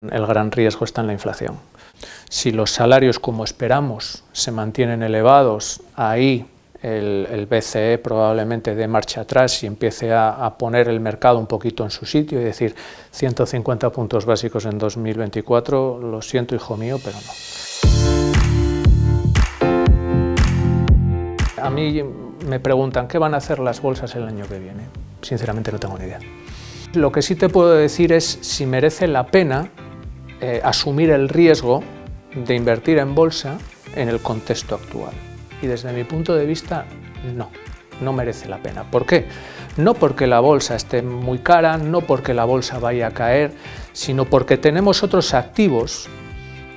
El gran riesgo está en la inflación. Si los salarios, como esperamos, se mantienen elevados, ahí el, BCE probablemente dé marcha atrás y empiece a, poner el mercado un poquito en su sitio y decir 150 puntos básicos en 2024, lo siento hijo mío, pero no. A mí me preguntan qué van a hacer las bolsas el año que viene. Sinceramente no tengo ni idea. Lo que sí te puedo decir es si merece la pena eh, asumir el riesgo de invertir en bolsa en el contexto actual. Y desde mi punto de vista, no, no merece la pena. ¿Por qué? No porque la bolsa esté muy cara, no porque la bolsa vaya a caer, sino porque tenemos otros activos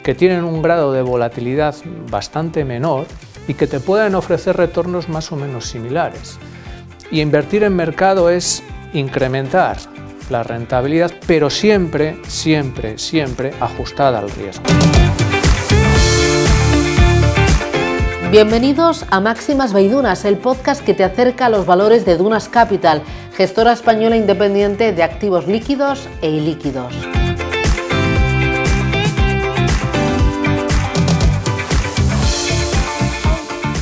que tienen un grado de volatilidad bastante menor y que te pueden ofrecer retornos más o menos similares. Y invertir en mercado es incrementar la rentabilidad, pero siempre, siempre, siempre ajustada al riesgo. Bienvenidos a Máximas Baidunas, el podcast que te acerca a los valores de Dunas Capital, gestora española independiente de activos líquidos e ilíquidos.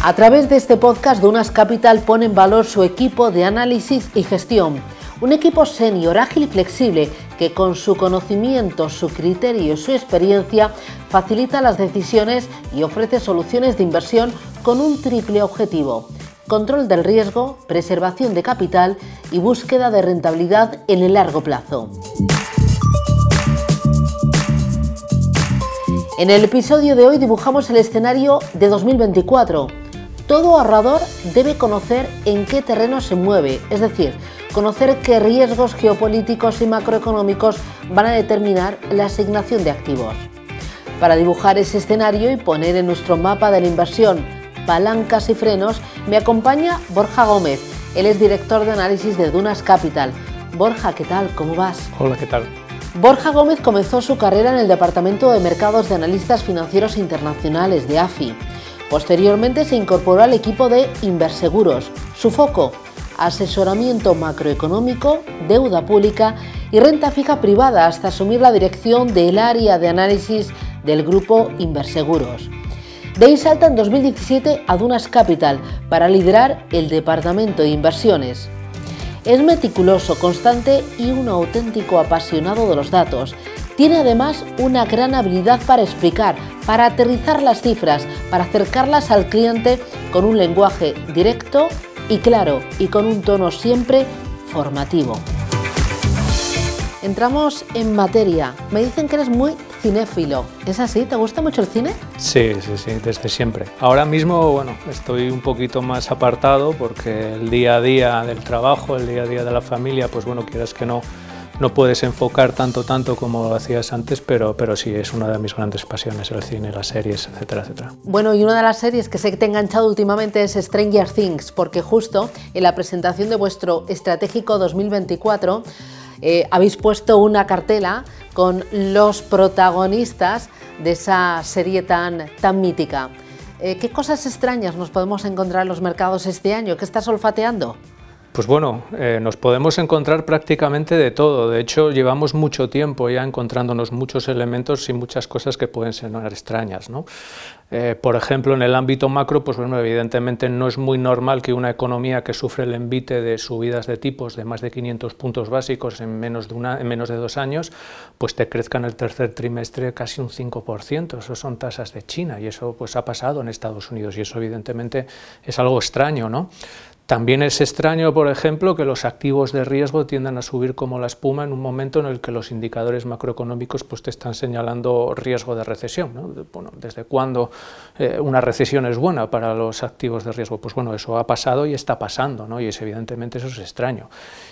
A través de este podcast, Dunas Capital pone en valor su equipo de análisis y gestión un equipo senior, ágil y flexible que con su conocimiento, su criterio y su experiencia facilita las decisiones y ofrece soluciones de inversión con un triple objetivo. Control del riesgo, preservación de capital y búsqueda de rentabilidad en el largo plazo. En el episodio de hoy dibujamos el escenario de 2024. Todo ahorrador debe conocer en qué terreno se mueve, es decir, conocer qué riesgos geopolíticos y macroeconómicos van a determinar la asignación de activos. Para dibujar ese escenario y poner en nuestro mapa de la inversión palancas y frenos, me acompaña Borja Gómez. Él es director de análisis de Dunas Capital. Borja, ¿qué tal? ¿Cómo vas? Hola, ¿qué tal? Borja Gómez comenzó su carrera en el Departamento de Mercados de Analistas Financieros Internacionales de AFI. Posteriormente se incorporó al equipo de Inverseguros. Su foco, asesoramiento macroeconómico, deuda pública y renta fija privada hasta asumir la dirección del área de análisis del grupo Inverseguros. De ahí salta en 2017 a Dunas Capital para liderar el departamento de inversiones. Es meticuloso, constante y un auténtico apasionado de los datos. Tiene además una gran habilidad para explicar, para aterrizar las cifras, para acercarlas al cliente con un lenguaje directo y claro y con un tono siempre formativo. Entramos en materia. Me dicen que eres muy cinéfilo. ¿Es así? ¿Te gusta mucho el cine? Sí, sí, sí, desde siempre. Ahora mismo, bueno, estoy un poquito más apartado porque el día a día del trabajo, el día a día de la familia, pues bueno, quieras que no, no puedes enfocar tanto, tanto como lo hacías antes, pero, pero sí, es una de mis grandes pasiones, el cine, las series, etcétera, etcétera. Bueno, y una de las series que sé que te ha enganchado últimamente es Stranger Things, porque justo en la presentación de vuestro estratégico 2024 eh, habéis puesto una cartela con los protagonistas de esa serie tan, tan mítica. Eh, ¿Qué cosas extrañas nos podemos encontrar en los mercados este año? ¿Qué estás olfateando? Pues bueno, eh, nos podemos encontrar prácticamente de todo. De hecho, llevamos mucho tiempo ya encontrándonos muchos elementos y muchas cosas que pueden ser extrañas. ¿no? Eh, por ejemplo, en el ámbito macro, pues evidentemente no es muy normal que una economía que sufre el envite de subidas de tipos de más de 500 puntos básicos en menos de, una, en menos de dos años, pues te crezca en el tercer trimestre casi un 5%. Eso son tasas de China y eso pues ha pasado en Estados Unidos y eso evidentemente es algo extraño, ¿no? También es extraño, por ejemplo, que los activos de riesgo tiendan a subir como la espuma en un momento en el que los indicadores macroeconómicos pues, te están señalando riesgo de recesión. Bueno, ¿Desde cuándo eh, una recesión es buena para los activos de riesgo? Pues bueno, eso ha pasado y está pasando, ¿no? y es, evidentemente eso es extraño.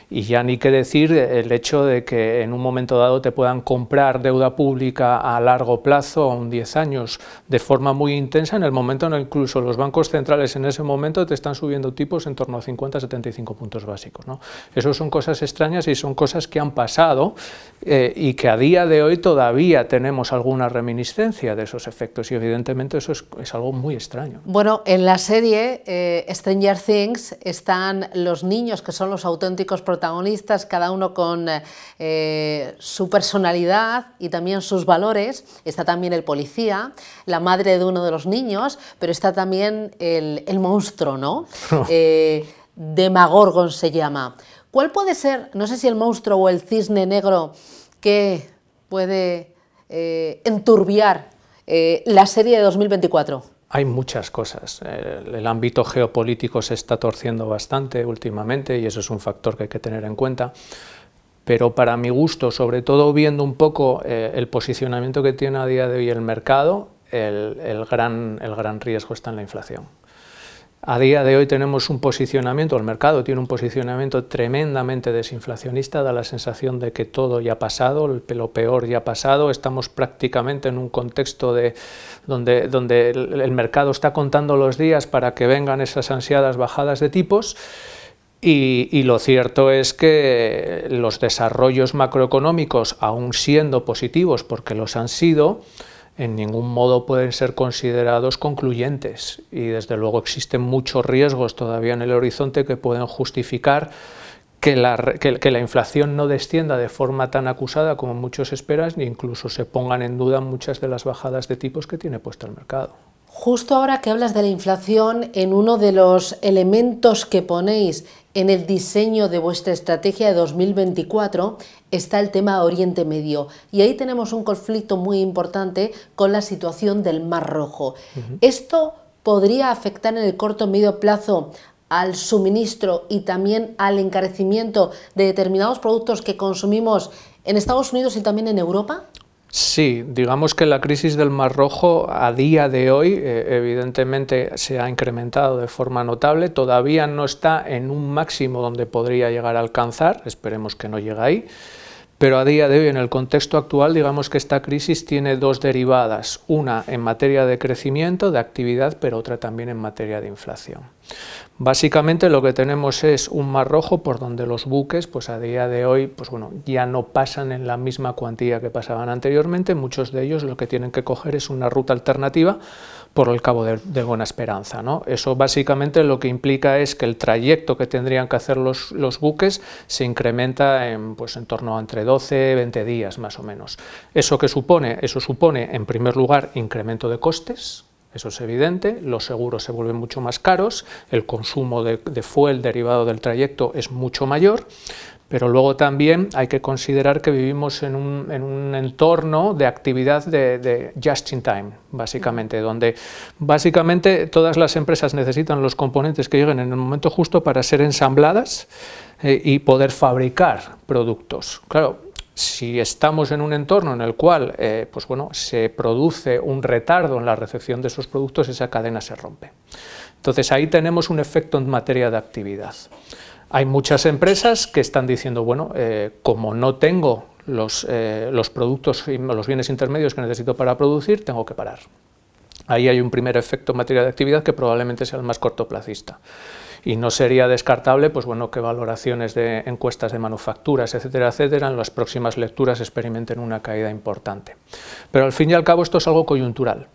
Y ya ni qué decir el hecho de que en un momento dado te puedan comprar deuda pública a largo plazo, a un 10 años, de forma muy intensa, en el momento en el incluso los bancos centrales en ese momento te están subiendo tipos en torno a 50-75 puntos básicos. ¿no? Eso son cosas extrañas y son cosas que han pasado eh, y que a día de hoy todavía tenemos alguna reminiscencia de esos efectos y evidentemente eso es, algo muy extraño. Bueno, en la serie eh, Stranger Things están los niños que son los auténticos protagonistas, cada uno con eh, su personalidad y también sus valores. Está también el policía, la madre de uno de los niños, pero está también el, monstruo, ¿no? eh, Demagorgon se llama. ¿Cuál puede ser, no sé si el monstruo o el cisne negro que puede eh, enturbiar eh, la serie de 2024? Hay muchas cosas. El, ámbito geopolítico se está torciendo bastante últimamente y eso es un factor que hay que tener en cuenta. Pero para mi gusto, sobre todo viendo un poco eh, el posicionamiento que tiene a día de hoy el mercado, el, gran, el gran riesgo está en la inflación. A día de hoy tenemos un posicionamiento, el mercado tiene un posicionamiento tremendamente desinflacionista, da la sensación de que todo ya ha pasado, lo peor ya ha pasado, estamos prácticamente en un contexto de, donde, donde el mercado está contando los días para que vengan esas ansiadas bajadas de tipos. Y, y, lo cierto es que los desarrollos macroeconómicos, aún siendo positivos, porque los han sido, en ningún modo pueden ser considerados concluyentes y desde luego existen muchos riesgos todavía en el horizonte que pueden justificar que la, que, la, inflación no descienda de forma tan acusada como muchos esperan ni incluso se pongan en duda muchas de las bajadas de tipos que tiene puesto el mercado. Justo ahora que hablas de la inflación, en uno de los elementos que ponéis en el diseño de vuestra estrategia de 2024 está el tema Oriente Medio y ahí tenemos un conflicto muy importante con la situación del Mar Rojo. ¿Esto podría afectar en el corto y medio plazo al suministro y también al encarecimiento de determinados productos que consumimos en Estados Unidos y también en Europa? Sí, digamos que la crisis del Mar Rojo a día de hoy eh, evidentemente se ha incrementado de forma notable, todavía no está en un máximo donde podría llegar a alcanzar, esperemos que no llegue ahí, pero a día de hoy, en el contexto actual, digamos que esta crisis tiene dos derivadas, una en materia de crecimiento, de actividad, pero otra también en materia de inflación. Básicamente lo que tenemos es un mar rojo por donde los buques, pues a día de hoy, pues bueno, ya no pasan en la misma cuantía que pasaban anteriormente, muchos de ellos lo que tienen que coger es una ruta alternativa por el Cabo de, Buena Esperanza. ¿no? Eso básicamente lo que implica es que el trayecto que tendrían que hacer los, los buques se incrementa en, pues, en torno a entre 12 20 días más o menos. ¿Eso qué supone? Eso supone, en primer lugar, incremento de costes, eso es evidente, los seguros se vuelven mucho más caros, el consumo de, fuel derivado del trayecto es mucho mayor, pero luego también hay que considerar que vivimos en un, entorno de actividad de, just in time, básicamente, donde básicamente todas las empresas necesitan los componentes que lleguen en el momento justo para ser ensambladas eh, y poder fabricar productos. Claro, si estamos en un entorno en el cual eh, pues bueno, se produce un retardo en la recepción de esos productos, esa cadena se rompe. Entonces ahí tenemos un efecto en materia de actividad. Hay muchas empresas que están diciendo, bueno, eh, como no tengo los, eh, los productos y los bienes intermedios que necesito para producir, tengo que parar. Ahí hay un primer efecto en materia de actividad que probablemente sea el más cortoplacista y no sería descartable pues bueno, que valoraciones de encuestas de manufacturas, etcétera, etcétera, en las próximas lecturas experimenten una caída importante. Pero al fin y al cabo esto es algo coyuntural.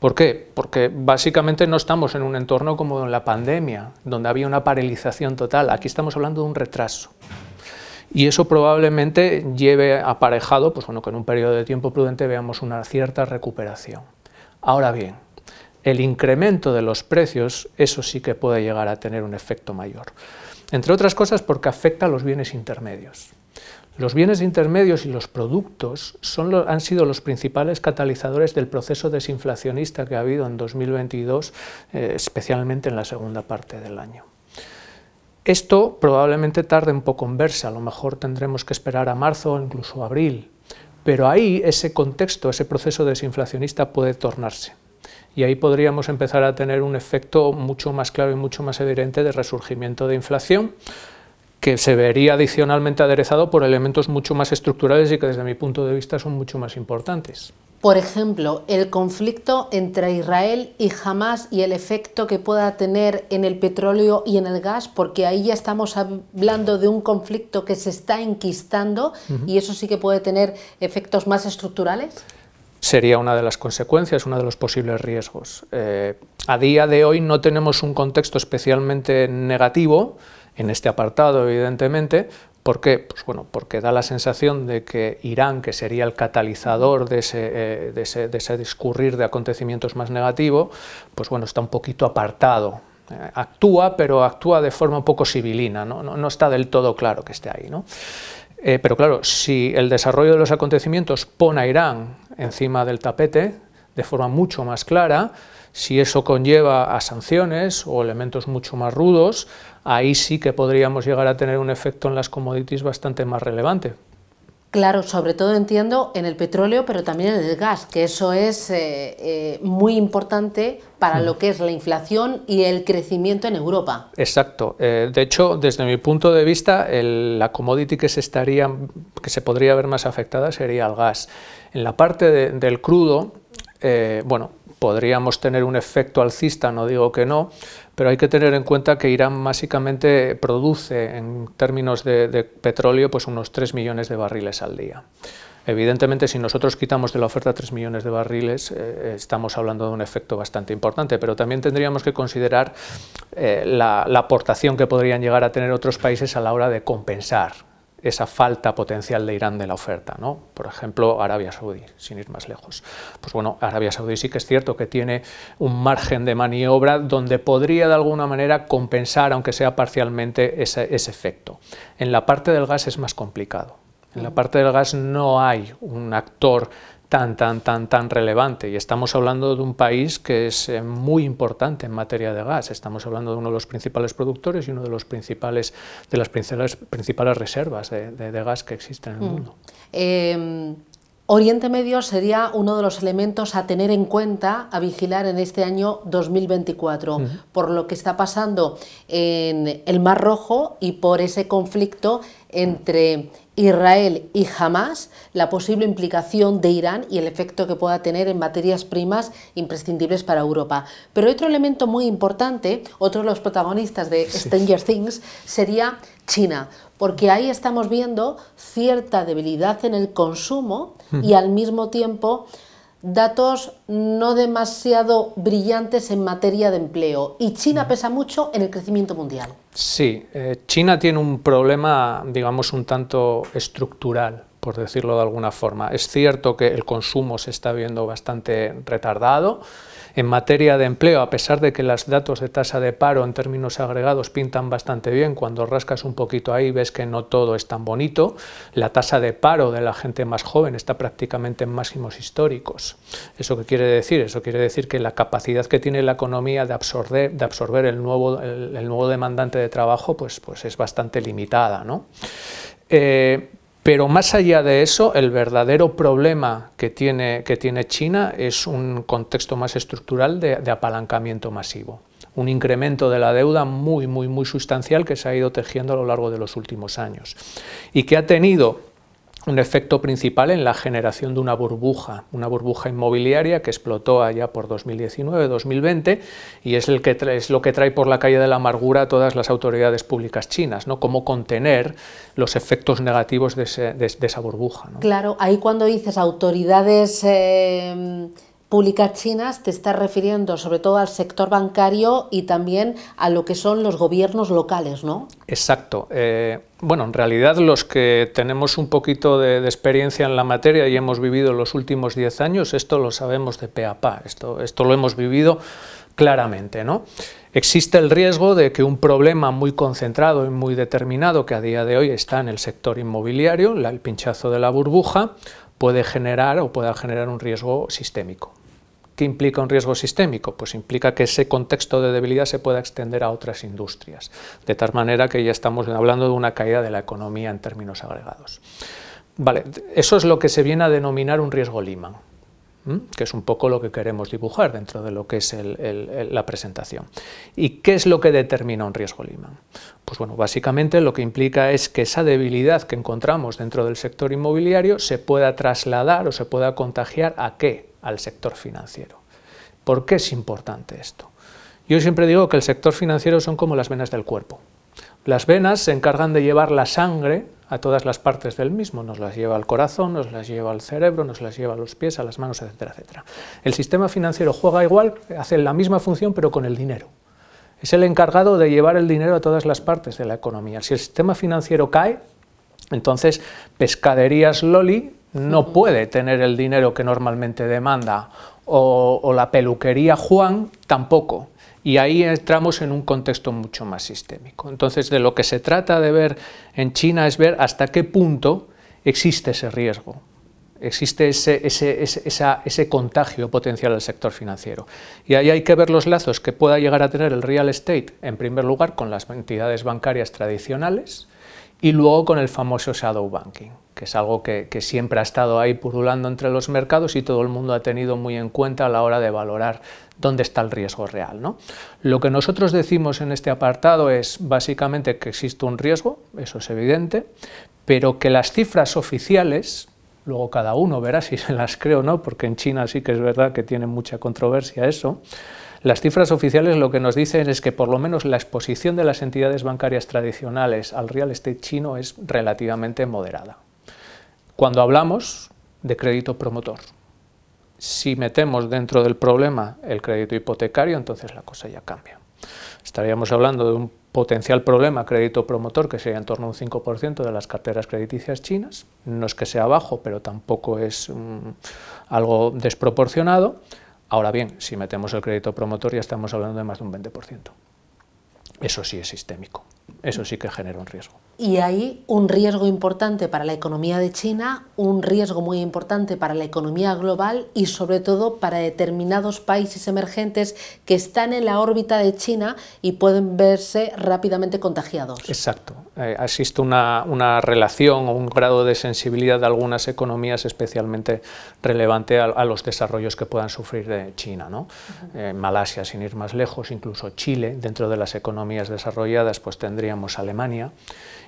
¿Por qué? Porque básicamente no estamos en un entorno como en la pandemia, donde había una paralización total. Aquí estamos hablando de un retraso. Y eso probablemente lleve aparejado, pues bueno, que en un periodo de tiempo prudente veamos una cierta recuperación. Ahora bien, el incremento de los precios, eso sí que puede llegar a tener un efecto mayor. Entre otras cosas porque afecta a los bienes intermedios. Los bienes intermedios y los productos han sido los principales catalizadores del proceso desinflacionista que ha habido en 2022, eh, especialmente en la segunda parte del año. Esto probablemente tarde un poco en verse, a lo mejor tendremos que esperar a marzo o incluso abril, pero ahí ese contexto, ese proceso desinflacionista puede tornarse y ahí podríamos empezar a tener un efecto mucho más claro y mucho más evidente de resurgimiento de inflación que se vería adicionalmente aderezado por elementos mucho más estructurales y que desde mi punto de vista son mucho más importantes. por ejemplo, el conflicto entre Israel y Hamas y el efecto que pueda tener en el petróleo y en el gas, porque ahí ya estamos hablando de un conflicto que se está enquistando y eso sí que puede tener efectos más estructurales? Sería una de las consecuencias, uno de los posibles riesgos. Eh, a día de hoy no tenemos un contexto especialmente negativo en este apartado, evidentemente, ¿Por qué? Pues bueno, porque da la sensación de que Irán, que sería el catalizador de ese, eh, de ese, discurrir de acontecimientos más negativo, pues bueno, está un poquito apartado. Eh, actúa, pero actúa de forma un poco civilina, ¿no? No, está del todo claro que esté ahí. ¿no? Eh, pero claro, si el desarrollo de los acontecimientos pone a Irán encima del tapete de forma mucho más clara, si eso conlleva a sanciones o elementos mucho más rudos, ahí sí que podríamos llegar a tener un efecto en las commodities bastante más relevante. Claro, sobre todo entiendo en el petróleo, pero también en el gas, que eso es eh, eh, muy importante para lo que es la inflación y el crecimiento en Europa. Exacto. Eh, de hecho, desde mi punto de vista, la commodity que se, estaría, que se podría ver más afectada sería el gas. En la parte del crudo, bueno, podríamos tener un efecto alcista, no digo que no, pero hay que tener en cuenta que Irán básicamente produce en términos de, petróleo pues unos 3 millones de barriles al día. Evidentemente, si nosotros quitamos de la oferta 3 millones de barriles, eh, estamos hablando de un efecto bastante importante, pero también tendríamos que considerar eh, la aportación que podrían llegar a tener otros países a la hora de compensar esa falta potencial de Irán de la oferta, ¿no? Por ejemplo, Arabia Saudí, sin ir más lejos. Pues bueno, Arabia Saudí sí que es cierto que tiene un margen de maniobra donde podría de alguna manera compensar, aunque sea parcialmente, ese, ese efecto. En la parte del gas es más complicado. En la parte del gas no hay un actor tan, tan, tan, tan relevante. Y estamos hablando de un país que es eh, muy importante en materia de gas. Estamos hablando de uno de los principales productores y uno de, los principales, de las principales, principales reservas de, gas que existen en el mm. mundo. Em, Oriente Medio sería uno de los elementos a tener en cuenta, a vigilar en este año 2024, por lo que está pasando en el Mar Rojo y por ese conflicto entre Israel y Hamas, la posible implicación de Irán y el efecto que pueda tener en materias primas imprescindibles para Europa. Pero otro elemento muy importante, otro de los protagonistas de Stranger Things, sería China, porque ahí estamos viendo cierta debilidad en el consumo y al mismo tiempo datos no demasiado brillantes en materia de empleo. Y China pesa mucho en el crecimiento mundial. Sí, eh, China tiene un problema, digamos, un tanto estructural, por decirlo de alguna forma. Es cierto que el consumo se está viendo bastante retardado, en materia de empleo, a pesar de que los datos de tasa de paro en términos agregados pintan bastante bien, cuando rascas un poquito ahí ves que no todo es tan bonito, la tasa de paro de la gente más joven está prácticamente en máximos históricos. ¿Eso qué quiere decir? Eso quiere decir que la capacidad que tiene la economía de absorber, el, nuevo demandante de trabajo pues, pues es bastante limitada. ¿no? Eh, pero más allá de eso, el verdadero problema que tiene, que tiene China es un contexto más estructural de, de, apalancamiento masivo. Un incremento de la deuda muy, muy, muy sustancial que se ha ido tejiendo a lo largo de los últimos años y que ha tenido un efecto principal en la generación de una burbuja, una burbuja inmobiliaria que explotó allá por 2019-2020 y es, el que es lo que trae por la calle de la amargura a todas las autoridades públicas chinas, ¿no? Cómo contener los efectos negativos de, esa burbuja. Claro, ahí cuando dices autoridades... Eh públicas chinas te estás refiriendo sobre todo al sector bancario y también a lo que son los gobiernos locales, ¿no? Exacto. Eh, bueno, en realidad los que tenemos un poquito de, experiencia en la materia y hemos vivido los últimos 10 años, esto lo sabemos de pe a pa, esto, esto lo hemos vivido claramente, ¿no? Existe el riesgo de que un problema muy concentrado y muy determinado que a día de hoy está en el sector inmobiliario, el pinchazo de la burbuja, puede generar o pueda generar un riesgo sistémico. ¿Qué implica un riesgo sistémico? Pues implica que ese contexto de debilidad se pueda extender a otras industrias, de tal manera que ya estamos hablando de una caída de la economía en términos agregados. Vale, eso es lo que se viene a denominar un riesgo Lehman. que es un poco lo que queremos dibujar dentro de lo que es la presentación. ¿Y qué es lo que determina un riesgo Lehman? Pues bueno, básicamente lo que implica es que esa debilidad que encontramos dentro del sector inmobiliario se pueda trasladar o se pueda contagiar a qué? Al sector financiero. ¿Por qué es importante esto? Yo siempre digo que el sector financiero son como las venas del cuerpo. Las venas se encargan de llevar la sangre a todas las partes del mismo, nos las lleva al corazón, nos las lleva al cerebro, nos las lleva a los pies, a las manos, etcétera, etcétera. El sistema financiero juega igual, hace la misma función pero con el dinero. Es el encargado de llevar el dinero a todas las partes de la economía. Si el sistema financiero cae, entonces pescaderías Loli no puede tener el dinero que normalmente demanda o, la peluquería Juan tampoco. Y ahí entramos en un contexto mucho más sistémico. Entonces, de lo que se trata de ver en China es ver hasta qué punto existe ese riesgo, existe ese, ese, contagio potencial al sector financiero. Y ahí hay que ver los lazos que pueda llegar a tener el real estate, en primer lugar, con las entidades bancarias tradicionales y luego con el famoso shadow banking que es algo que, siempre ha estado ahí purulando entre los mercados y todo el mundo ha tenido muy en cuenta a la hora de valorar dónde está el riesgo real. ¿no? Lo que nosotros decimos en este apartado es básicamente que existe un riesgo, eso es evidente, pero que las cifras oficiales, luego cada uno verá si se las cree o no, porque en China sí que es verdad que tiene mucha controversia eso, las cifras oficiales lo que nos dicen es que por lo menos la exposición de las entidades bancarias tradicionales al real estate chino es relativamente moderada cuando hablamos de crédito promotor. Si metemos dentro del problema el crédito hipotecario, entonces la cosa ya cambia. Estaríamos hablando de un potencial problema crédito promotor que sería en torno a un 5% de las carteras crediticias chinas. No es que sea bajo, pero tampoco es mm, algo desproporcionado. Ahora bien, si metemos el crédito promotor ya estamos hablando de más de un 20%. Eso sí es sistémico, eso sí que genera un riesgo y hay un riesgo importante para la economía de China, un riesgo muy importante para la economía global y sobre todo para determinados países emergentes que están en la órbita de China y pueden verse rápidamente contagiados. Exacto. Eh, existe una, relación o un grado de sensibilidad de algunas economías especialmente relevante a, los desarrollos que puedan sufrir de China. ¿no? Eh, Malasia, sin ir más lejos, incluso Chile, dentro de las economías desarrolladas, pues tendríamos Alemania.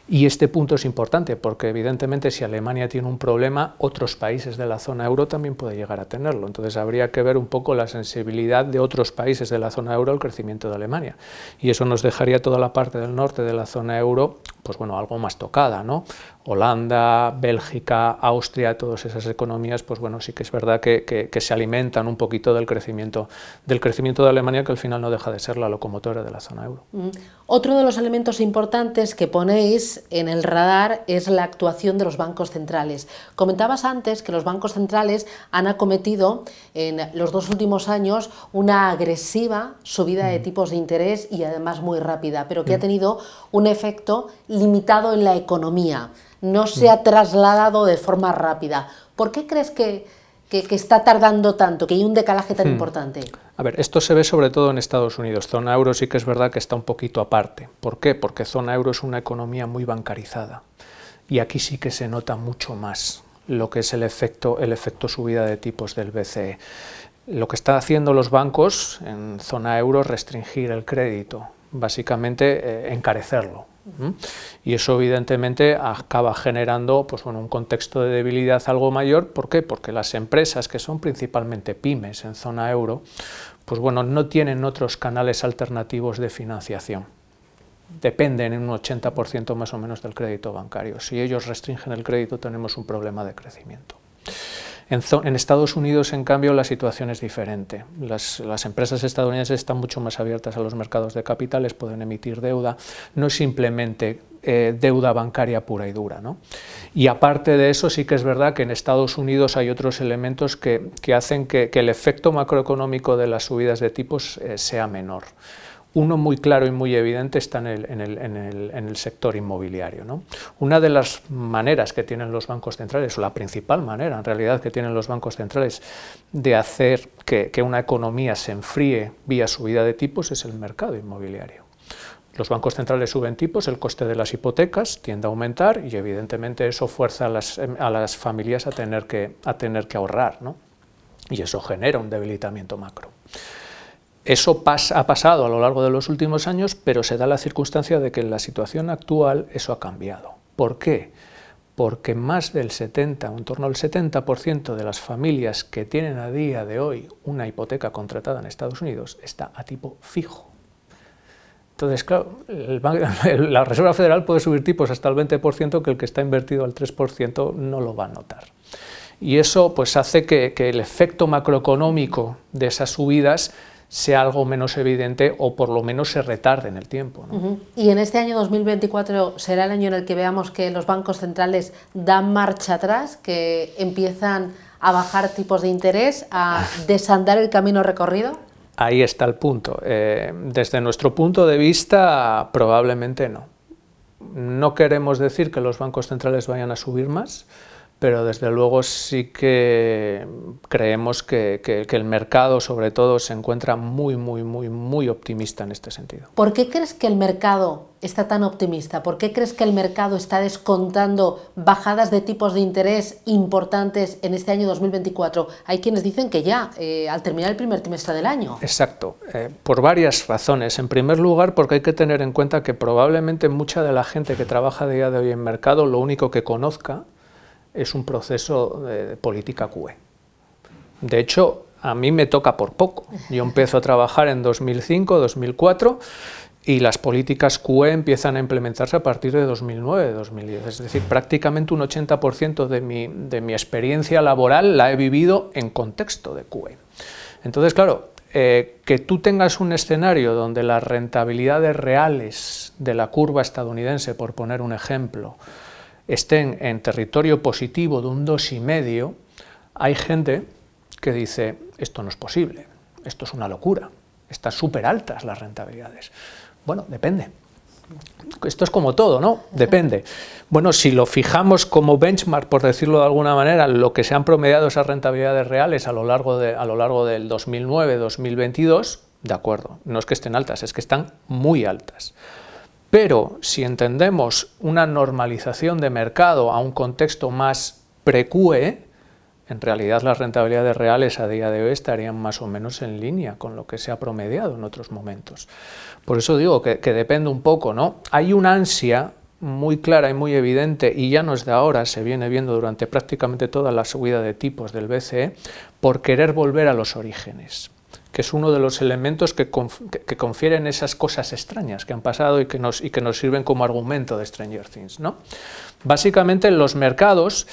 Y este punto es importante porque evidentemente si Alemania tiene un problema, otros países de la zona euro también pueden llegar a tenerlo. Entonces habría que ver un poco la sensibilidad de otros países de la zona euro al crecimiento de Alemania. Y eso nos dejaría toda la parte del norte de la zona euro, pues bueno, algo más tocada, ¿no? Holanda, Bélgica, Austria, todas esas economías, pues bueno, sí que es verdad que, se alimentan un poquito del crecimiento, del crecimiento de Alemania, que al final no deja de ser la locomotora de la zona euro. Mm. Otro de los elementos importantes que ponéis en el radar es la actuación de los bancos centrales. Comentabas antes que los bancos centrales han acometido en los dos últimos años una agresiva subida de mm. tipos de interés y además muy rápida, pero que ha mm. tenido un efecto limitado en la economía no se ha trasladado de forma rápida. ¿Por qué crees que, está tardando tanto, que hay un decalaje tan hmm. importante? A ver, esto se ve sobre todo en Estados Unidos. Zona euro sí que es verdad que está un poquito aparte. ¿Por qué? Porque zona euro es una economía muy bancarizada y aquí sí que se nota mucho más lo que es el efecto, el efecto subida de tipos del BCE. Lo que están haciendo los bancos en zona euro es restringir el crédito, básicamente eh, encarecerlo. Y eso evidentemente acaba generando pues, bueno, un contexto de debilidad algo mayor. ¿Por qué? Porque las empresas, que son principalmente pymes en zona euro, pues bueno, no tienen otros canales alternativos de financiación. Dependen en un 80% más o menos del crédito bancario. Si ellos restringen el crédito tenemos un problema de crecimiento. En, Estados Unidos, en cambio, la situación es diferente. Las, empresas estadounidenses están mucho más abiertas a los mercados de capitales, pueden emitir deuda, no simplemente eh, deuda bancaria pura y dura. Y aparte de eso, sí que es verdad que en Estados Unidos hay otros elementos que, hacen que, el efecto macroeconómico de las subidas de tipos eh, sea menor. Uno muy claro y muy evidente está en el, sector inmobiliario. Una de las maneras que tienen los bancos centrales, o la principal manera en realidad que tienen los bancos centrales de hacer que, que una economía se enfríe vía subida de tipos es el mercado inmobiliario. Los bancos centrales suben tipos, el coste de las hipotecas tiende a aumentar y evidentemente eso fuerza a las, a las familias a tener que, a tener que ahorrar. ¿no? y eso genera un debilitamiento macro. Eso ha pasado a lo largo de los últimos años, pero se da la circunstancia de que en la situación actual eso ha cambiado. ¿Por qué? Porque más del 70, en torno al 70% de las familias que tienen a día de hoy una hipoteca contratada en Estados Unidos está a tipo fijo. Entonces, claro, la Reserva Federal puede subir tipos hasta el 20% que el que está invertido al 3% no lo va a notar. Y eso pues, hace que, que el efecto macroeconómico de esas subidas sea algo menos evidente o por lo menos se retarde en el tiempo. Y en este año 2024 será el año en el que veamos que los bancos centrales dan marcha atrás, que empiezan a bajar tipos de interés, a desandar el camino recorrido. Ahí está el punto. Eh, desde nuestro punto de vista, probablemente no. No queremos decir que los bancos centrales vayan a subir más, pero desde luego sí que creemos que, el mercado sobre todo se encuentra muy, muy, muy, muy optimista en este sentido. ¿Por qué crees que el mercado está tan optimista? ¿Por qué crees que el mercado está descontando bajadas de tipos de interés importantes en este año 2024? Hay quienes dicen que ya, eh, al terminar el primer trimestre del año. Exacto, eh, por varias razones. En primer lugar, porque hay que tener en cuenta que probablemente mucha de la gente que trabaja día de hoy en mercado lo único que conozca es un proceso de, política QE. De hecho, a mí me toca por poco. Yo empiezo a trabajar en 2005, 2004 y las políticas QE empiezan a implementarse a partir de 2009, 2010. Es decir, prácticamente un 80% de mi, de mi experiencia laboral la he vivido en contexto de QE. Entonces, claro, eh, que tú tengas un escenario donde las rentabilidades reales de la curva estadounidense, por poner un ejemplo, estén en territorio positivo de un 2,5, hay gente que dice, esto no es posible, esto es una locura, están súper altas las rentabilidades. Bueno, depende. Esto es como todo, ¿no? Depende. Bueno, si lo fijamos como benchmark, por decirlo de alguna manera, lo que se han promediado esas rentabilidades reales a lo largo, de, a lo largo del 2009-2022, de acuerdo, no es que estén altas, es que están muy altas. Pero si entendemos una normalización de mercado a un contexto más pre-QE, en realidad las rentabilidades reales a día de hoy estarían más o menos en línea con lo que se ha promediado en otros momentos. Por eso digo que, depende un poco, ¿no? Hay una ansia muy clara y muy evidente, y ya no es de ahora, se viene viendo durante prácticamente toda la subida de tipos del BCE, por querer volver a los orígenes que es uno de los elementos que, confieren esas cosas extrañas que han pasado y que, nos, y que nos sirven como argumento de Stranger Things. ¿no? Básicamente los mercados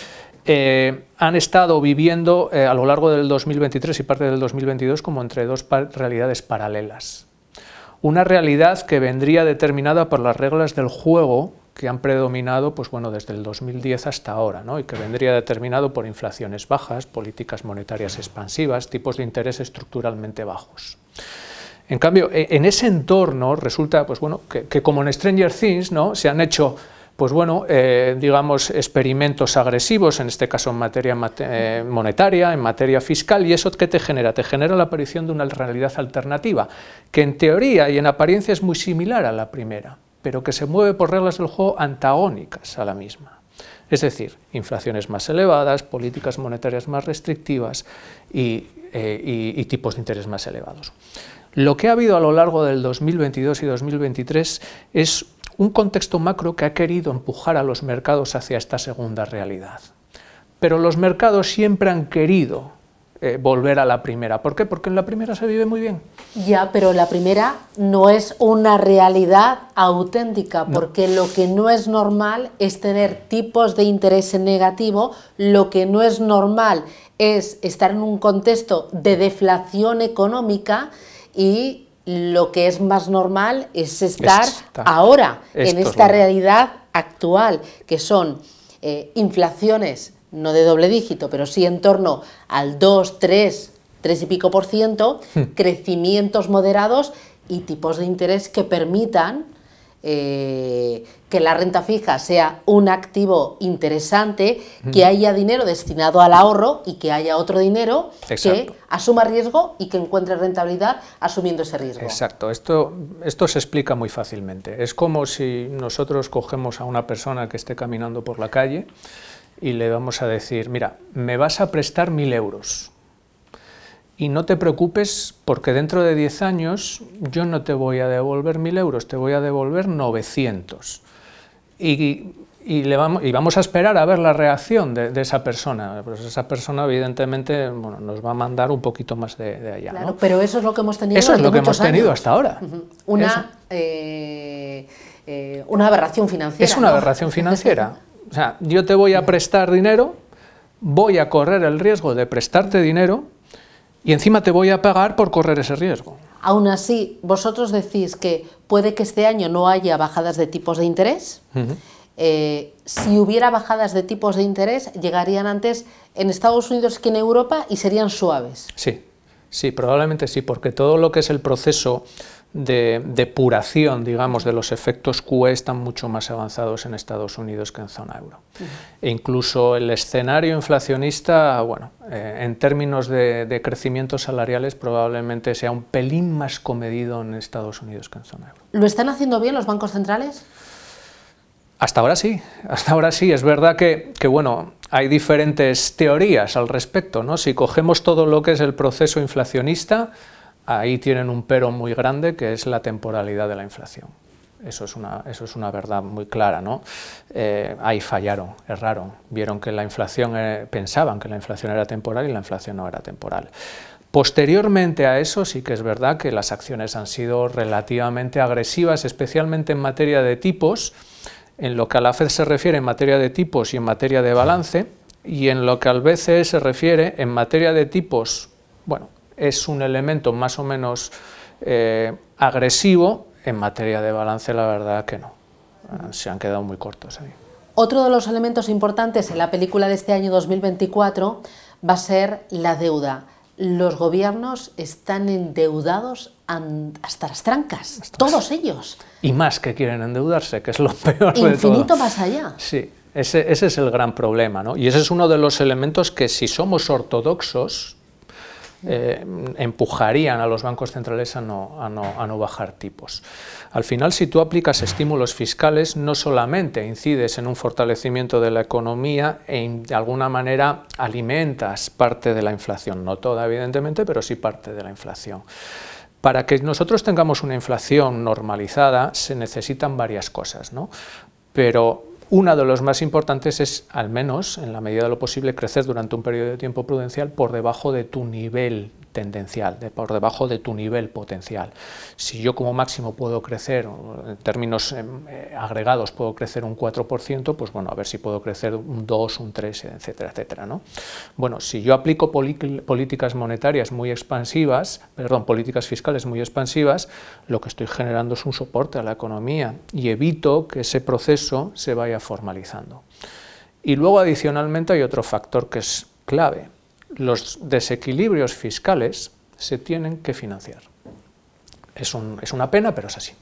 eh, han estado viviendo eh, a lo largo del 2023 y parte del 2022 como entre dos realidades paralelas. Una realidad que vendría determinada por las reglas del juego que han predominado pues bueno, desde el 2010 hasta ahora, ¿no? y que vendría determinado por inflaciones bajas, políticas monetarias expansivas, tipos de interés estructuralmente bajos. En cambio, e, en ese entorno resulta pues bueno, que, como en Stranger Things ¿no? se han hecho pues bueno, eh, digamos, experimentos agresivos, en este caso en materia eh, monetaria, en materia fiscal, y eso ¿qué te genera? Te genera la aparición de una realidad alternativa, que en teoría y en apariencia es muy similar a la primera, pero que se mueve por reglas del juego antagónicas a la misma. Es decir, inflaciones más elevadas, políticas monetarias más restrictivas y, eh, tipos de interés más elevados. Lo que ha habido a lo largo del 2022 y 2023 es un contexto macro que ha querido empujar a los mercados hacia esta segunda realidad. Pero los mercados siempre han querido eh, volver a la primera. ¿Por qué? Porque en la primera se vive muy bien. Ya, pero la primera no es una realidad auténtica, porque lo que no es normal es tener tipos de interés negativo, lo que no es normal es estar en un contexto de deflación económica y lo que es más normal es estar ahora en esta realidad actual, que son eh, inflaciones no de doble dígito, pero sí en torno al 2, 3, 3 y pico por ciento, hmm. crecimientos moderados y tipos de interés que permitan eh, que la renta fija sea un activo interesante, hmm. que haya dinero destinado al ahorro y que haya otro dinero que asuma riesgo y que encuentre rentabilidad asumiendo ese riesgo. Exacto, esto, esto se explica muy fácilmente. Es como si nosotros cogemos a una persona que esté caminando por la calle, y le vamos a decir, mira, me vas a prestar mil euros. y no te preocupes porque dentro de 10 años yo no te voy a devolver 1.000 euros, te voy a devolver 900. Y, le vamos, y vamos a esperar a ver la reacción de, esa persona. Pues esa persona evidentemente bueno, nos va a mandar un poquito más de, allá. Claro, pero eso es lo que hemos tenido Eso es lo que hemos tenido hasta ahora. Una, eh, eh, una aberración financiera. Es una aberración financiera. O sea, yo te voy a prestar dinero, voy a correr el riesgo de prestarte dinero y encima te voy a pagar por correr ese riesgo. Aún así, vosotros decís que puede que este año no haya bajadas de tipos de interés. Eh, si hubiera bajadas de tipos de interés, llegarían antes en Estados Unidos que en Europa y serían suaves. Sí, sí, probablemente sí, porque todo lo que es el proceso de depuración, digamos, de los efectos QE están mucho más avanzados en Estados Unidos que en zona euro. E incluso el escenario inflacionista, bueno, eh, en términos de, de crecimientos salariales probablemente sea un pelín más comedido en Estados Unidos que en zona euro. ¿Lo están haciendo bien los bancos centrales? Hasta ahora sí, hasta ahora sí. Es verdad que, que, bueno, hay diferentes teorías al respecto, ¿no? Si cogemos todo lo que es el proceso inflacionista, ahí tienen un pero muy grande que es la temporalidad de la inflación. Eso es una, eso es una verdad muy clara. ¿no? Eh, ahí fallaron, erraron, vieron que la inflación, eh, pensaban que la inflación era temporal y la inflación no era temporal. Posteriormente a eso sí que es verdad que las acciones han sido relativamente agresivas, especialmente en materia de tipos, en lo que a la FED se refiere en materia de tipos y en materia de balance, y en lo que al BCE se refiere en materia de tipos, bueno, es un elemento más o menos eh, agresivo, en materia de balance la verdad que no, ah, se han quedado muy cortos ahí. Otro de los elementos importantes en la película de este año 2024 va a ser la deuda. Los gobiernos están endeudados hasta las trancas, todos ellos. Y más que quieren endeudarse, que es lo peor Infinito de todo. Infinito más allá. Sí, ese, ese, es el gran problema, ¿no? Y ese es uno de los elementos que si somos ortodoxos, eh, empujarían a los bancos centrales a no, a, no, bajar tipos. Al final, si tú aplicas estímulos fiscales, no solamente incides en un fortalecimiento de la economía e de alguna manera alimentas parte de la inflación, no toda evidentemente, pero sí parte de la inflación. Para que nosotros tengamos una inflación normalizada se necesitan varias cosas, ¿no? pero una de los más importantes es, al menos en la medida de lo posible, crecer durante un periodo de tiempo prudencial por debajo de tu nivel tendencial, de por debajo de tu nivel potencial. Si yo como máximo puedo crecer, en términos em, eh, agregados puedo crecer un 4%, pues bueno, a ver si puedo crecer un 2, un 3, etcétera, etcétera. ¿no? Bueno, si yo aplico políticas monetarias muy expansivas, perdón, políticas fiscales muy expansivas, lo que estoy generando es un soporte a la economía y evito que ese proceso se vaya formalizando. Y luego adicionalmente hay otro factor que es clave, los desequilibrios fiscales se tienen que financiar. Es, una pena, pero es así.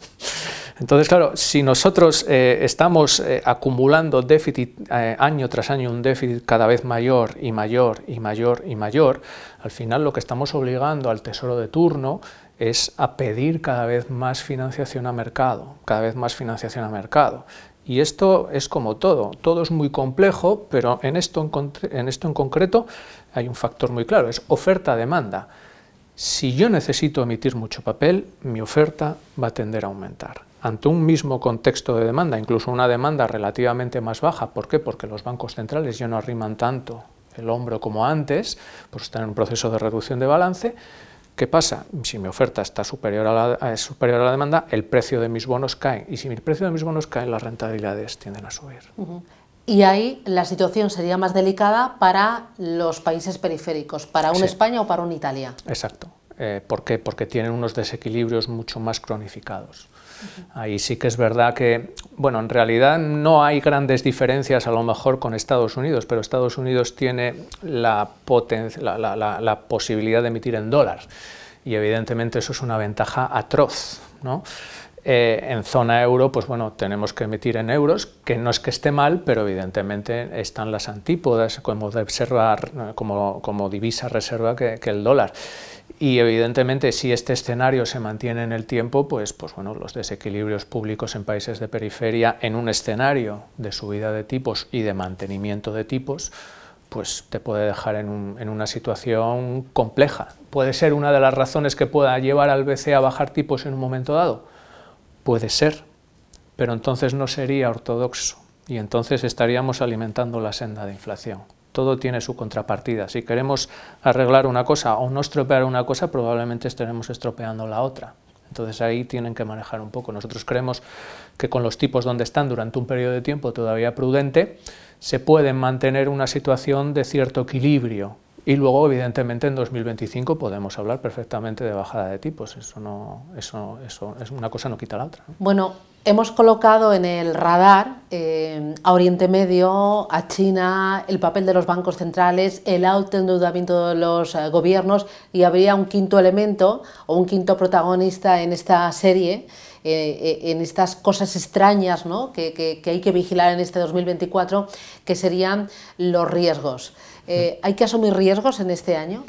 Entonces, claro, si nosotros eh, estamos eh, acumulando déficit eh, año tras año, un déficit cada vez mayor y mayor y mayor y mayor, al final lo que estamos obligando al Tesoro de turno es a pedir cada vez más financiación a mercado, cada vez más financiación a mercado. Y esto es como todo, todo es muy complejo, pero en, esto en concreto hay un factor muy claro, es oferta-demanda. Si yo necesito emitir mucho papel, mi oferta va a tender a aumentar. Ante un mismo contexto de demanda, incluso una demanda relativamente más baja, ¿por qué? Porque los bancos centrales ya no arriman tanto el hombro como antes, pues están en un proceso de reducción de balance, ¿Qué pasa? Si mi oferta está superior a la, es superior a la demanda, el precio de mis bonos cae. Y si el precio de mis bonos cae, las rentabilidades tienden a subir. Y ahí la situación sería más delicada para los países periféricos, para un España o para un Italia. Exacto. Eh, ¿Por qué? Porque tienen unos desequilibrios mucho más cronificados. Ahí sí que es verdad que, bueno, en realidad no hay grandes diferencias a lo mejor con Estados Unidos, pero Estados Unidos tiene la, la, posibilidad de emitir en dólar y evidentemente eso es una ventaja atroz, ¿no? Eh, en zona euro, pues bueno, tenemos que emitir en euros, que no es que esté mal, pero evidentemente están las antípodas como, observar, como, como divisa reserva que, el dólar. Y evidentemente si este escenario se mantiene en el tiempo, pues, pues bueno, los desequilibrios públicos en países de periferia en un escenario de subida de tipos y de mantenimiento de tipos, pues te puede dejar en, una situación compleja. ¿Puede ser una de las razones que pueda llevar al BCE a bajar tipos en un momento dado? Puede ser, pero entonces no sería ortodoxo y entonces estaríamos alimentando la senda de inflación. Todo tiene su contrapartida. Si queremos arreglar una cosa o no estropear una cosa, probablemente estaremos estropeando la otra. Entonces ahí tienen que manejar un poco. Nosotros creemos que con los tipos donde están durante un periodo de tiempo todavía prudente, se puede mantener una situación de cierto equilibrio. Y luego, evidentemente, en 2025 podemos hablar perfectamente de bajada de tipos. Eso, no, eso, eso es una cosa no quita la otra. Bueno, hemos colocado en el radar eh, a Oriente Medio, a China, el papel de los bancos centrales, el alto endeudamiento de los eh, gobiernos y habría un quinto elemento o un quinto protagonista en esta serie eh, eh, en estas cosas extrañas que, hay que vigilar en este 2024, que serían los riesgos. Eh, ¿Hay que asumir riesgos en este año?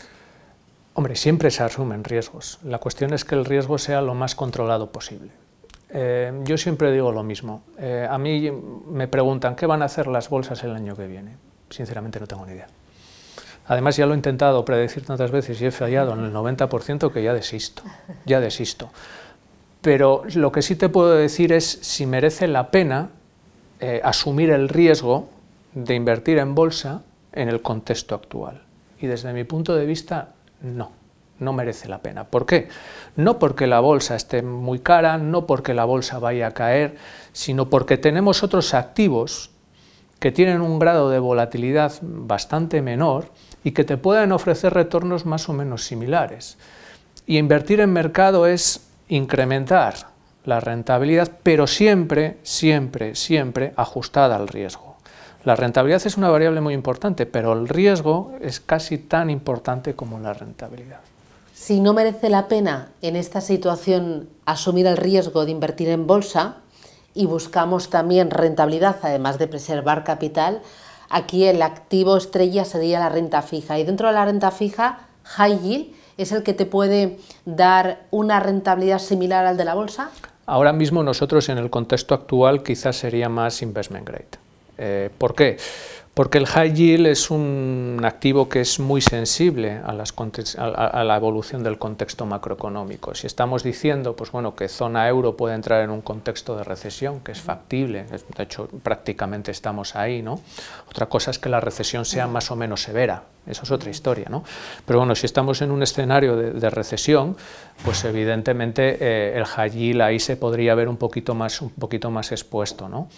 Hombre, siempre se asumen riesgos. La cuestión es que el riesgo sea lo más controlado posible. yo siempre digo lo mismo. a mí me preguntan qué van a hacer las bolsas el año que viene. Sinceramente no tengo ni idea. Además ya lo he intentado predecir tantas veces y he fallado en el 90% que ya desisto. Ya desisto pero lo que sí te puedo decir es si merece la pena eh, asumir el riesgo de invertir en bolsa en el contexto actual. Y desde mi punto de vista, no, no merece la pena. ¿Por qué? No porque la bolsa esté muy cara, no porque la bolsa vaya a caer, sino porque tenemos otros activos que tienen un grado de volatilidad bastante menor y que te pueden ofrecer retornos más o menos similares. Y invertir en mercado es incrementar la rentabilidad, pero siempre, siempre, siempre ajustada al riesgo. La rentabilidad es una variable muy importante, pero el riesgo es casi tan importante como la rentabilidad. Si no merece la pena en esta situación asumir el riesgo de invertir en bolsa y buscamos también rentabilidad, además de preservar capital, aquí el activo estrella sería la renta fija. Y dentro de la renta fija, high yield es el que te puede dar una rentabilidad similar al de la bolsa? Ahora mismo nosotros en el contexto actual quizás sería más investment grade. Eh, ¿Por qué? Porque el high yield es un activo que es muy sensible a, la evolución del contexto macroeconómico. Si estamos diciendo pues bueno, que zona euro puede entrar en un contexto de recesión, que es factible, de hecho prácticamente estamos ahí, ¿no? otra cosa es que la recesión sea más o menos severa, eso es otra historia. ¿no? Pero bueno, si estamos en un escenario de, recesión, pues evidentemente eh, el high yield ahí se podría ver un poquito más, un poquito más expuesto. ¿no?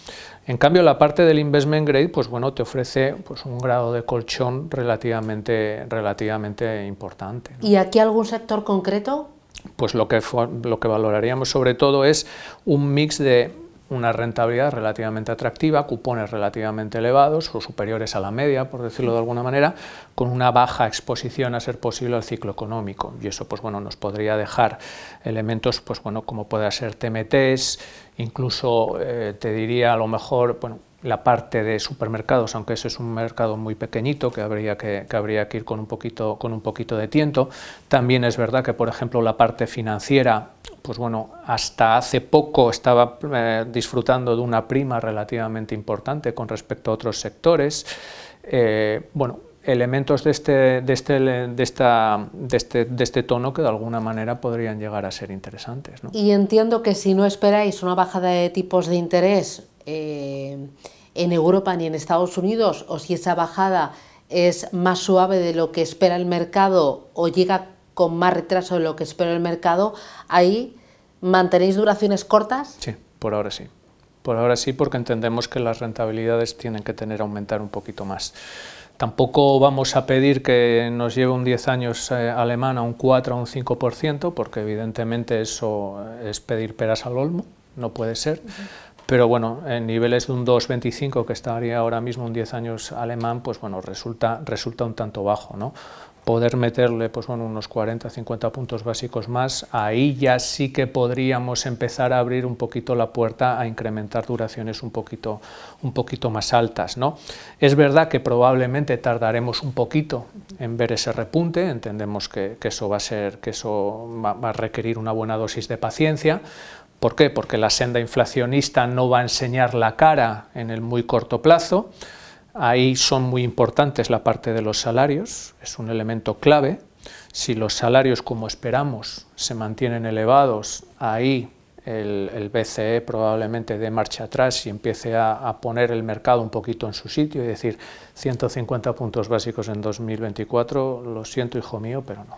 En cambio, la parte del investment grade, pues bueno, te ofrece pues, un grado de colchón relativamente, relativamente importante. ¿Y aquí algún sector concreto? Pues lo que, lo que valoraríamos sobre todo es un mix de una rentabilidad relativamente atractiva, cupones relativamente elevados o superiores a la media, por decirlo de alguna manera, con una baja exposición a ser posible al ciclo económico. Y eso pues, bueno, nos podría dejar elementos pues, bueno, como pueda ser TMTs, incluso eh, te diría a lo mejor bueno, la parte de supermercados, aunque eso es un mercado muy pequeñito que habría que, que, habría que ir con un, poquito, con un poquito de tiento. También es verdad que, por ejemplo, la parte financiera, pues bueno, hasta hace poco estaba eh, disfrutando de una prima relativamente importante con respecto a otros sectores. Eh, bueno, elementos de este, de, este, de, esta, de, este, de este tono que de alguna manera podrían llegar a ser interesantes. Y entiendo que si no esperáis una bajada de tipos de interés eh, en Europa ni en Estados Unidos, o si esa bajada es más suave de lo que espera el mercado o llega con más retraso de lo que espera el mercado, ahí mantenéis duraciones cortas? Sí, por ahora sí. Por ahora sí, porque entendemos que las rentabilidades tienen que tener aumentar un poquito más. Tampoco vamos a pedir que nos lleve un 10 años eh, alemán a un 4 o un 5%, porque evidentemente eso es pedir peras al olmo, no puede ser pero bueno, en niveles de un 2,25 que estaría ahora mismo un 10 años alemán, pues bueno, resulta, resulta un tanto bajo, ¿no? Poder meterle pues bueno, unos 40, 50 puntos básicos más, ahí ya sí que podríamos empezar a abrir un poquito la puerta a incrementar duraciones un poquito, un poquito más altas. ¿no? Es verdad que probablemente tardaremos un poquito en ver ese repunte, entendemos que, que eso, va a, ser, que eso va a requerir una buena dosis de paciencia, ¿Por qué? Porque la senda inflacionista no va a enseñar la cara en el muy corto plazo. Ahí son muy importantes la parte de los salarios, es un elemento clave. Si los salarios, como esperamos, se mantienen elevados, ahí el, BCE probablemente dé marcha atrás y empiece a, poner el mercado un poquito en su sitio y decir 150 puntos básicos en 2024, lo siento hijo mío, pero no.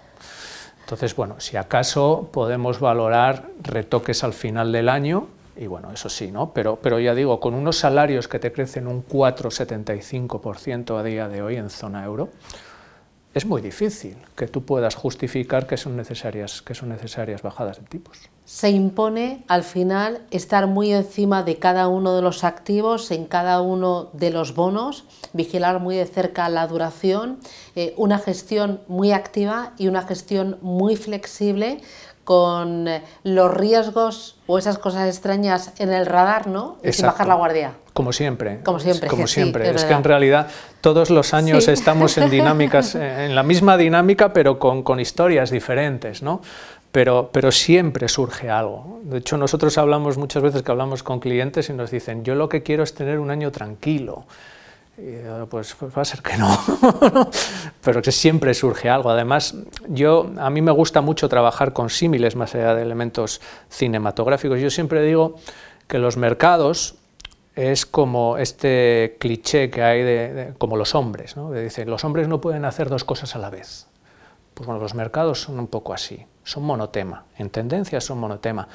Entonces, bueno, si acaso podemos valorar retoques al final del año, y bueno, eso sí, ¿no? Pero, pero ya digo, con unos salarios que te crecen un 4,75% a día de hoy en zona euro, es muy difícil que tú puedas justificar que son necesarias, que son necesarias bajadas de tipos. Se impone al final estar muy encima de cada uno de los activos, en cada uno de los bonos, vigilar muy de cerca la duración, eh, una gestión muy activa y una gestión muy flexible con eh, los riesgos o esas cosas extrañas en el radar, ¿no? Y sin bajar la guardia. Como siempre. Como siempre. Como siempre. es, que en realidad todos los años estamos en dinámicas, eh, en la misma dinámica, pero con, con historias diferentes, ¿no? Pero, siempre surge algo. De hecho, nosotros hablamos muchas veces que hablamos con clientes y nos dicen, yo lo que quiero es tener un año tranquilo. Y, pues, pues, va a ser que no, pero que siempre surge algo. Además, yo, a mí me gusta mucho trabajar con símiles más allá de elementos cinematográficos. Yo siempre digo que los mercados es como este cliché que hay de, como los hombres, ¿no? dicen, los hombres no pueden hacer dos cosas a la vez. Pues bueno, los mercados son un poco así, son monotema, en tendencias son monotema.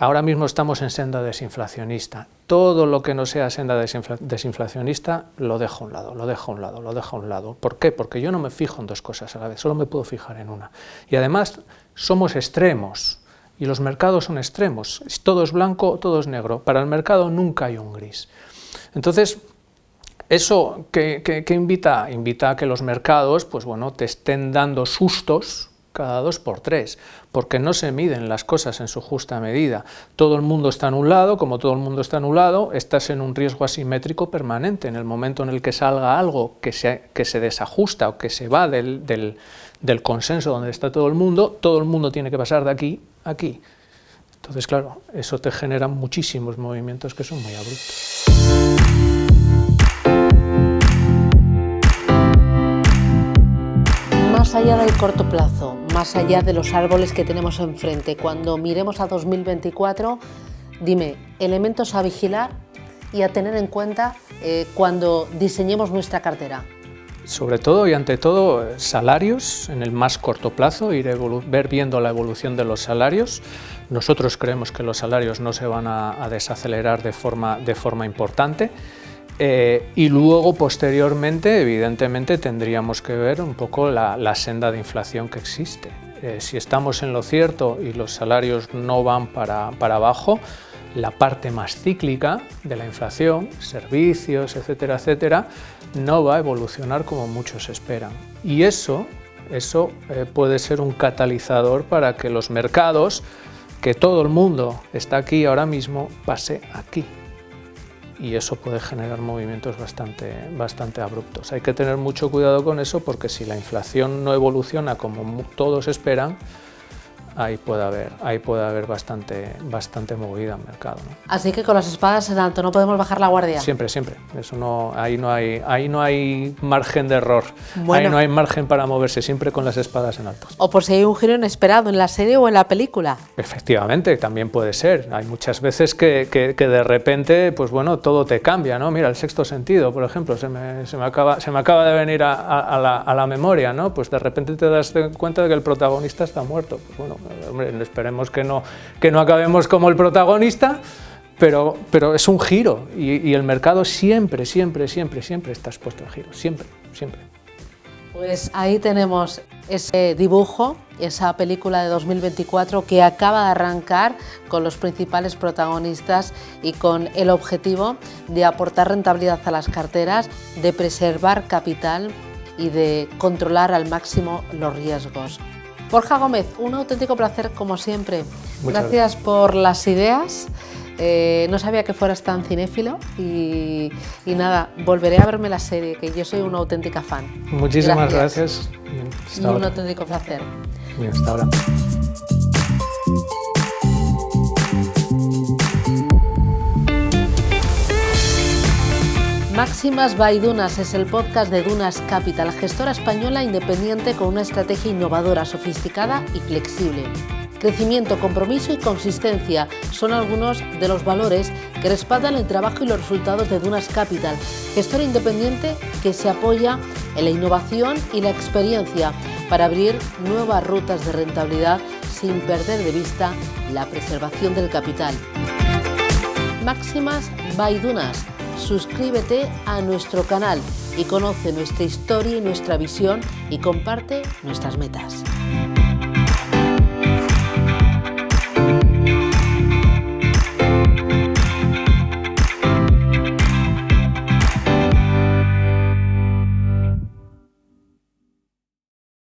Ahora mismo estamos en senda desinflacionista. Todo lo que no sea senda desinflacionista lo dejo a un lado, lo dejo a un lado, lo dejo a un lado. ¿Por qué? Porque yo no me fijo en dos cosas a la vez, solo me puedo fijar en una. Y además somos extremos y los mercados son extremos. Todo es blanco, todo es negro. Para el mercado nunca hay un gris. Entonces, eso que, invita, invita a que los mercados, pues bueno, te estén dando sustos cada dos por tres, porque no se miden las cosas en su justa medida. Todo el mundo está anulado, como todo el mundo está anulado, estás en un riesgo asimétrico permanente. En el momento en el que salga algo que se, que se desajusta o que se va del, del consenso donde está todo el mundo, todo el mundo tiene que pasar de aquí a aquí. Entonces, claro, eso te genera muchísimos movimientos que son muy abruptos. Más allá del corto plazo, más allá de los árboles que tenemos enfrente, cuando miremos a 2024, dime, elementos a vigilar y a tener en cuenta eh, cuando diseñemos nuestra cartera. Sobre todo y ante todo, salarios en el más corto plazo, ir ver viendo la evolución de los salarios. Nosotros creemos que los salarios no se van a, a desacelerar de forma, de forma importante. Eh, y luego, posteriormente, evidentemente, tendríamos que ver un poco la, senda de inflación que existe. Eh, si estamos en lo cierto y los salarios no van para, abajo, la parte más cíclica de la inflación, servicios, etcétera, etcétera, no va a evolucionar como muchos esperan. Y eso, eso eh, puede ser un catalizador para que los mercados, que todo el mundo está aquí ahora mismo, pase aquí y eso puede generar movimientos bastante, bastante abruptos. Hay que tener mucho cuidado con eso porque si la inflación no evoluciona como todos esperan, ahí puede haber, ahí puede haber bastante, bastante movida en mercado. Así que con las espadas en alto no podemos bajar la guardia. Siempre, siempre. Eso no, ahí no hay, ahí no hay margen de error. Ahí no hay margen para moverse, siempre con las espadas en alto. O por si hay un giro inesperado en la serie o en la película. Efectivamente, también puede ser. Hay muchas veces que, que, de repente, pues bueno, todo te cambia, ¿no? Mira, el sexto sentido, por ejemplo, se me, se me acaba, se me acaba de venir a, a, la, a, la, memoria, ¿no? Pues de repente te das cuenta de que el protagonista está muerto. Pues bueno, Esperemos que no, que no acabemos como el protagonista, pero, pero es un giro y, el mercado siempre, siempre, siempre, siempre está expuesto a giro, siempre, siempre. Pues ahí tenemos ese dibujo, esa película de 2024 que acaba de arrancar con los principales protagonistas y con el objetivo de aportar rentabilidad a las carteras, de preservar capital y de controlar al máximo los riesgos. Borja Gómez, un auténtico placer como siempre. gracias, por las ideas. Eh, no sabía que fueras tan cinéfilo y, nada, volveré a verme la serie, que yo soy una auténtica fan. Muchísimas gracias. y un auténtico placer. Bien, hasta ahora. Máximas by Dunas es el podcast de Dunas Capital, gestora española independiente con una estrategia innovadora, sofisticada y flexible. Crecimiento, compromiso y consistencia son algunos de los valores que respaldan el trabajo y los resultados de Dunas Capital, gestora independiente que se apoya en la innovación y la experiencia para abrir nuevas rutas de rentabilidad sin perder de vista la preservación del capital. Máximas Baidunas. Suscríbete a nuestro canal y conoce nuestra historia y nuestra visión y comparte nuestras metas.